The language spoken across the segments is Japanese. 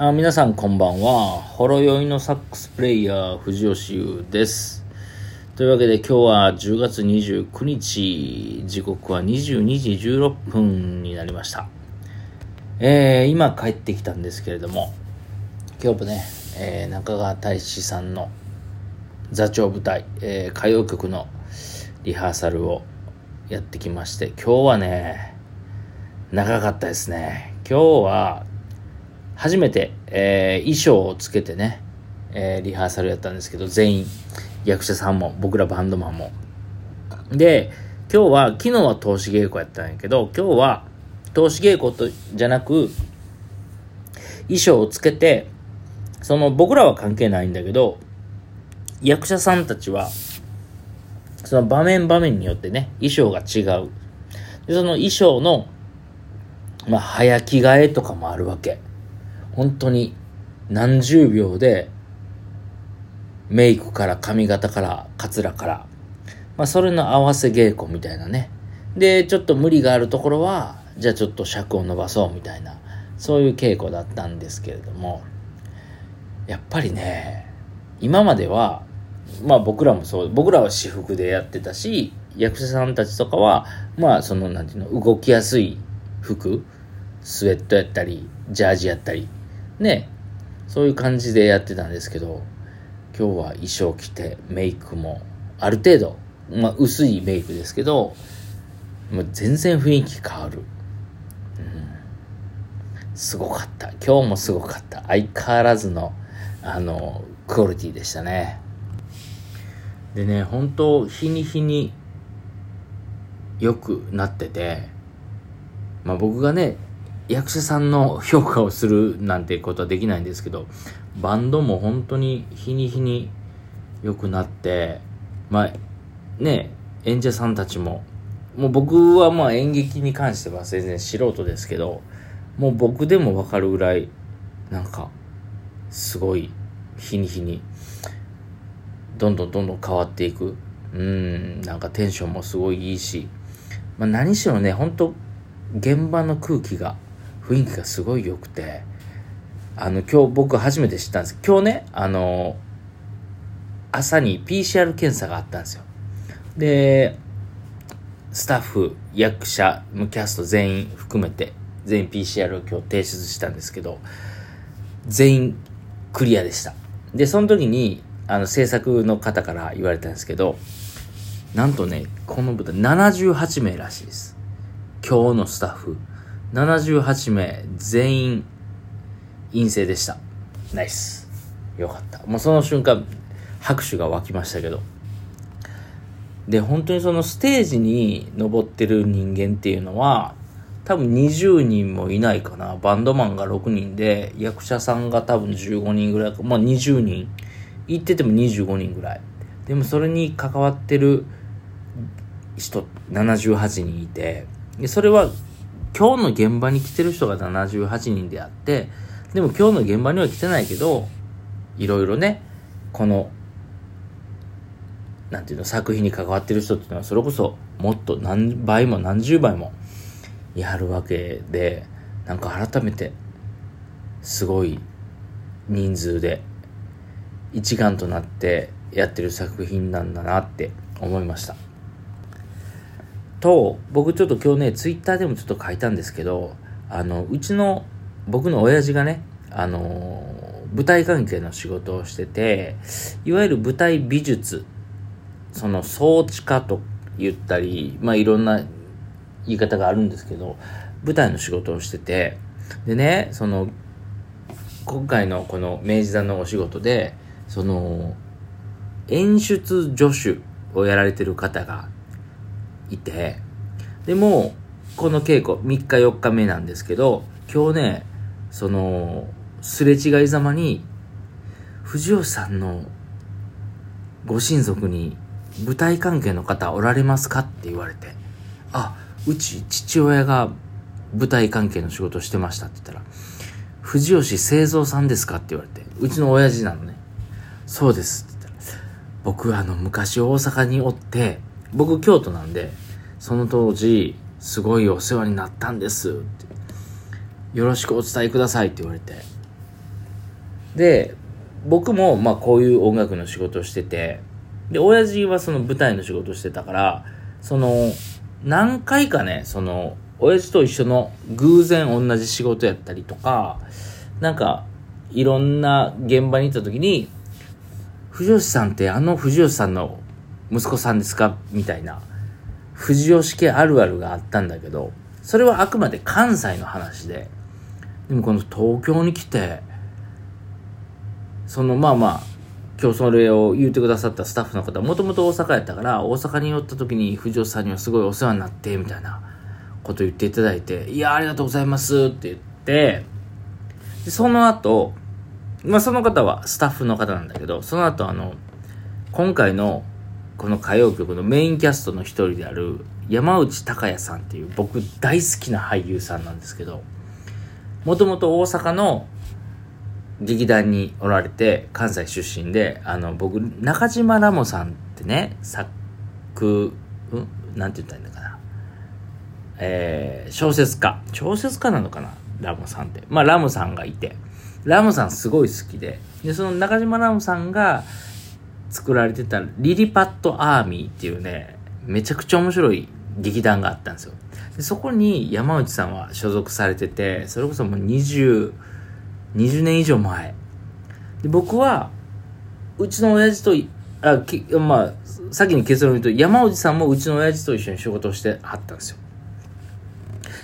あ皆さんこんばんは。ほろ酔いのサックスプレイヤー、藤吉優です。というわけで今日は10月29日、時刻は22時16分になりました。えー、今帰ってきたんですけれども、今日もね、えー、中川大志さんの座長舞台、えー、歌謡曲のリハーサルをやってきまして、今日はね、長かったですね。今日は、初めて、えー、衣装をつけてね、えー、リハーサルやったんですけど、全員、役者さんも、僕らバンドマンも。で、今日は、昨日は投資稽古やったんやけど、今日は、投資稽古と、じゃなく、衣装をつけて、その、僕らは関係ないんだけど、役者さんたちは、その場面場面によってね、衣装が違う。で、その衣装の、まあ、早着替えとかもあるわけ。本当に何十秒でメイクから髪型からカツラから、まあそれの合わせ稽古みたいなね。で、ちょっと無理があるところは、じゃあちょっと尺を伸ばそうみたいな、そういう稽古だったんですけれども、やっぱりね、今までは、まあ僕らもそう、僕らは私服でやってたし、役者さんたちとかは、まあその、なんていうの、動きやすい服、スウェットやったり、ジャージやったり、ね、そういう感じでやってたんですけど、今日は衣装着て、メイクも、ある程度、まあ、薄いメイクですけど、もう全然雰囲気変わる。うん。すごかった。今日もすごかった。相変わらずの、あの、クオリティでしたね。でね、本当日に日に良くなってて、まあ僕がね、役者さんの評価をするなんてことはできないんですけど、バンドも本当に日に日に良くなって、まあ、ね、演者さんたちも、もう僕はまあ演劇に関しては全然素人ですけど、もう僕でもわかるぐらい、なんか、すごい、日に日に、どんどんどんどん変わっていく。うん、なんかテンションもすごいいいし、まあ何しろね、本当現場の空気が、雰囲気がすごい良くて、あの、今日僕初めて知ったんです。今日ね、あの、朝に PCR 検査があったんですよ。で、スタッフ、役者、キャスト全員含めて、全員 PCR を今日提出したんですけど、全員クリアでした。で、その時に、あの、制作の方から言われたんですけど、なんとね、この舞台78名らしいです。今日のスタッフ。78名全員陰性でした。ナイス。よかった。もうその瞬間、拍手が湧きましたけど。で、本当にそのステージに登ってる人間っていうのは、多分20人もいないかな。バンドマンが6人で、役者さんが多分15人ぐらいか。まあ20人。行ってても25人ぐらい。でもそれに関わってる人78人いて、でそれは今日の現場に来てる人が78人であって、でも今日の現場には来てないけど、いろいろね、この、なんていうの、作品に関わってる人っていうのは、それこそもっと何倍も何十倍もやるわけで、なんか改めて、すごい人数で一丸となってやってる作品なんだなって思いました。と、僕ちょっと今日ね、ツイッターでもちょっと書いたんですけど、あの、うちの、僕の親父がね、あの、舞台関係の仕事をしてて、いわゆる舞台美術、その装置化と言ったり、まあいろんな言い方があるんですけど、舞台の仕事をしてて、でね、その、今回のこの明治座のお仕事で、その、演出助手をやられてる方がいて、でも、この稽古3日4日目なんですけど、今日ね、その、すれ違いざまに、藤吉さんのご親族に舞台関係の方おられますかって言われて、あ、うち父親が舞台関係の仕事してましたって言ったら、藤吉製造さんですかって言われて、うちの親父なのね。そうですって言ったら、僕あの昔大阪におって、僕京都なんで、その当時、すごいお世話になったんですって。よろしくお伝えくださいって言われて。で、僕もまあこういう音楽の仕事をしてて、で、親父はその舞台の仕事をしてたから、その、何回かね、その、親父と一緒の偶然同じ仕事やったりとか、なんか、いろんな現場に行った時に、藤吉さんってあの藤吉さんの息子さんですか？みたいな、藤吉家あるあるがあったんだけど、それはあくまで関西の話で、でもこの東京に来て、そのまあまあ、今日それを言ってくださったスタッフの方、もともと大阪やったから、大阪に寄った時に藤吉さんにはすごいお世話になって、みたいなこと言っていただいて、いや、ありがとうございますって言って、で、その後、まあその方はスタッフの方なんだけど、その後あの、今回のこの歌謡曲のメインキャストの一人である山内孝也さんっていう僕大好きな俳優さんなんですけど、もともと大阪の劇団におられて、関西出身で、あの、僕、中島ラモさんってね、作、うんなんて言ったらいいのかな。えー、小説家。小説家なのかな？ラモさんって。まあ、ラムさんがいて。ラムさんすごい好きで。で、その中島ラムさんが作られてたリリパットアーミーっていうね、めちゃくちゃ面白い劇団があったんですよ。でそこに山内さんは所属されてて、それこそもう20、20年以上前。で僕は、うちの親父と、あ、きまあ、先に結論言うと、山内さんもうちの親父と一緒に仕事をしてはったんですよ。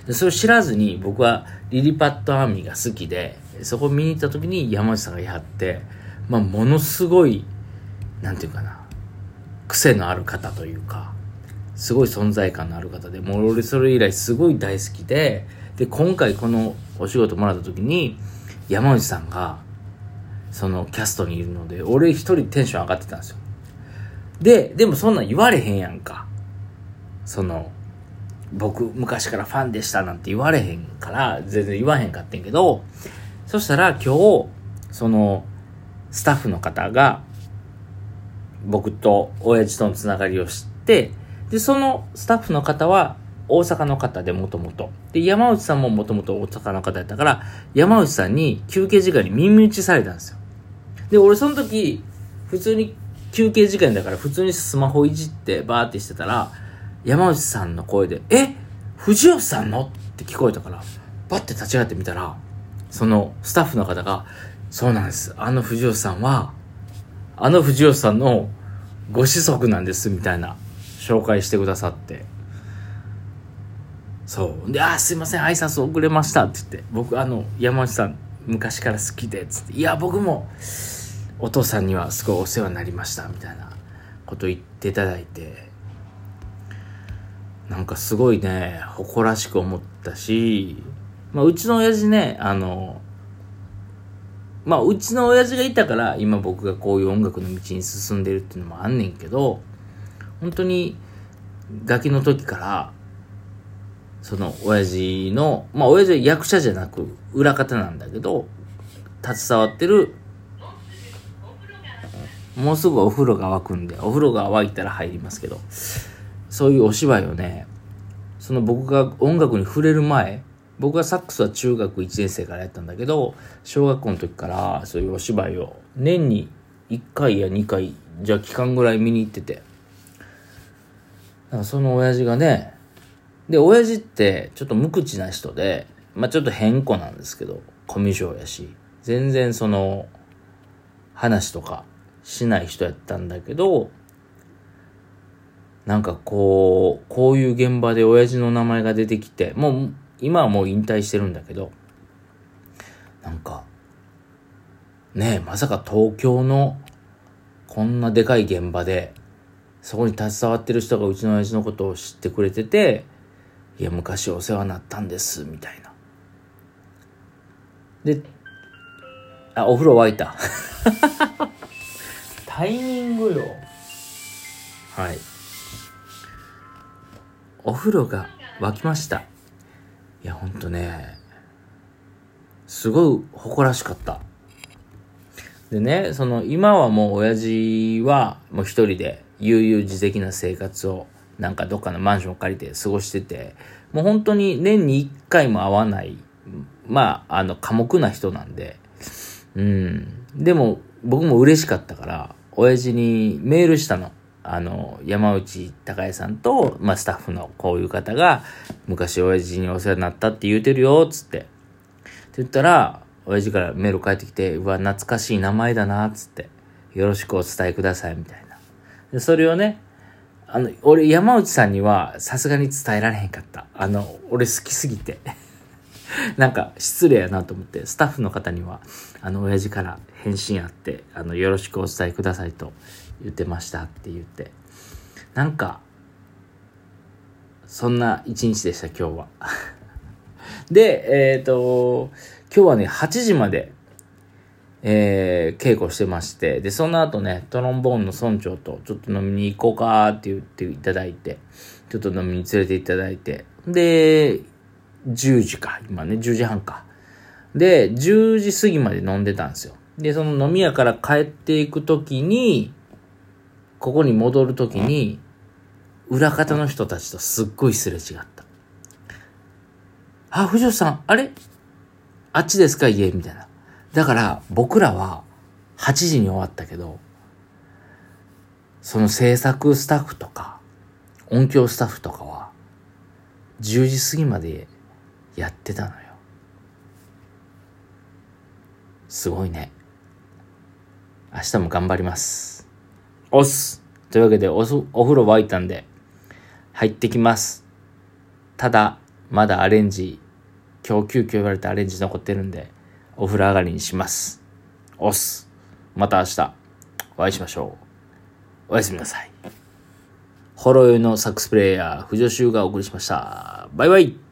でそれを知らずに僕はリリパットアーミーが好きで、そこ見に行った時に山内さんがやって、まあ、ものすごい、なんていうかな、癖のある方というか、すごい存在感のある方で、もう俺それ以来すごい大好きで、で、今回このお仕事もらった時に、山内さんが、そのキャストにいるので、俺一人テンション上がってたんですよ。で、でもそんなん言われへんやんか。その、僕昔からファンでしたなんて言われへんから、全然言わへんかってんけど、そしたら今日、その、スタッフの方が、僕と親父とのつながりを知って、で、そのスタッフの方は大阪の方でもともと。で、山内さんももともと大阪の方やったから、山内さんに休憩時間に耳打ちされたんですよ。で、俺その時、普通に休憩時間だから普通にスマホいじってバーってしてたら、山内さんの声で、え？藤吉さんの？って聞こえたから、バッて立ち上がってみたら、そのスタッフの方が、そうなんです。あの藤吉さんは、あの藤吉さんのご子息なんです、みたいな。紹介してくださって。そう。で、あ、すいません、挨拶遅れましたって言って、僕、あの、山内さん、昔から好きで、つって、いや、僕も、お父さんにはすごいお世話になりました、みたいなこと言っていただいて、なんかすごいね、誇らしく思ったし、まあ、うちの親父ね、あの、まあ、うちの親父がいたから、今僕がこういう音楽の道に進んでるっていうのもあんねんけど、本当にガキの時からその親父のまあ親父は役者じゃなく裏方なんだけど携わってるもうすぐお風呂が沸くんでお風呂が沸いたら入りますけどそういうお芝居をねその僕が音楽に触れる前僕はサックスは中学1年生からやったんだけど小学校の時からそういうお芝居を年に1回や2回じゃあ期間ぐらい見に行ってて。その親父がね、で、親父ってちょっと無口な人で、まあちょっと変子なんですけど、コミュ障やし、全然その、話とかしない人やったんだけど、なんかこう、こういう現場で親父の名前が出てきて、もう、今はもう引退してるんだけど、なんか、ねえ、まさか東京のこんなでかい現場で、そこに携わってる人がうちの親父のことを知ってくれてて、いや、昔お世話になったんです、みたいな。で、あ、お風呂沸いた。タイミングよ。はい。お風呂が沸きました。いや、ほんとね、すごい誇らしかった。でね、その、今はもう親父はもう一人で悠々自適な生活をなんかどっかのマンションを借りて過ごしてて、もう本当に年に一回も会わない、まあ、あの、寡黙な人なんで、うん。でも、僕も嬉しかったから、親父にメールしたの。あの、山内隆也さんと、まあ、スタッフのこういう方が、昔親父にお世話になったって言うてるよ、つって。って言ったら、親父からメール返ってきて、うわ、懐かしい名前だな、つって。よろしくお伝えください、みたいな。で、それをね、あの、俺、山内さんには、さすがに伝えられへんかった。あの、俺好きすぎて。なんか、失礼やなと思って、スタッフの方には、あの、親父から返信あって、あの、よろしくお伝えくださいと言ってましたって言って。なんか、そんな一日でした、今日は。で、えっ、と、今日はね、8時まで、えー稽古してまして、で、その後ね、トロンボーンの村長とちょっと飲みに行こうかって言っていただいて、ちょっと飲みに連れていただいて、で、10時か、今ね、10時半か。で、10時過ぎまで飲んでたんですよ。で、その飲み屋から帰っていくときに、ここに戻るときに、裏方の人たちとすっごいすれ違った。あ、藤吉さん、あれ？あっちですか家？みたいな。だから、僕らは8時に終わったけど、その制作スタッフとか、音響スタッフとかは、10時過ぎまでやってたのよ。すごいね。明日も頑張ります。おっす。というわけでおす、お風呂沸いたんで、入ってきます。ただ、まだアレンジ、今日急遽言われたアレンジ残ってるんで、お風呂上がりにします。おっす。また明日、お会いしましょう。おやすみなさい。ホロヨイのサックスプレイヤー、藤吉優がお送りしました。バイバイ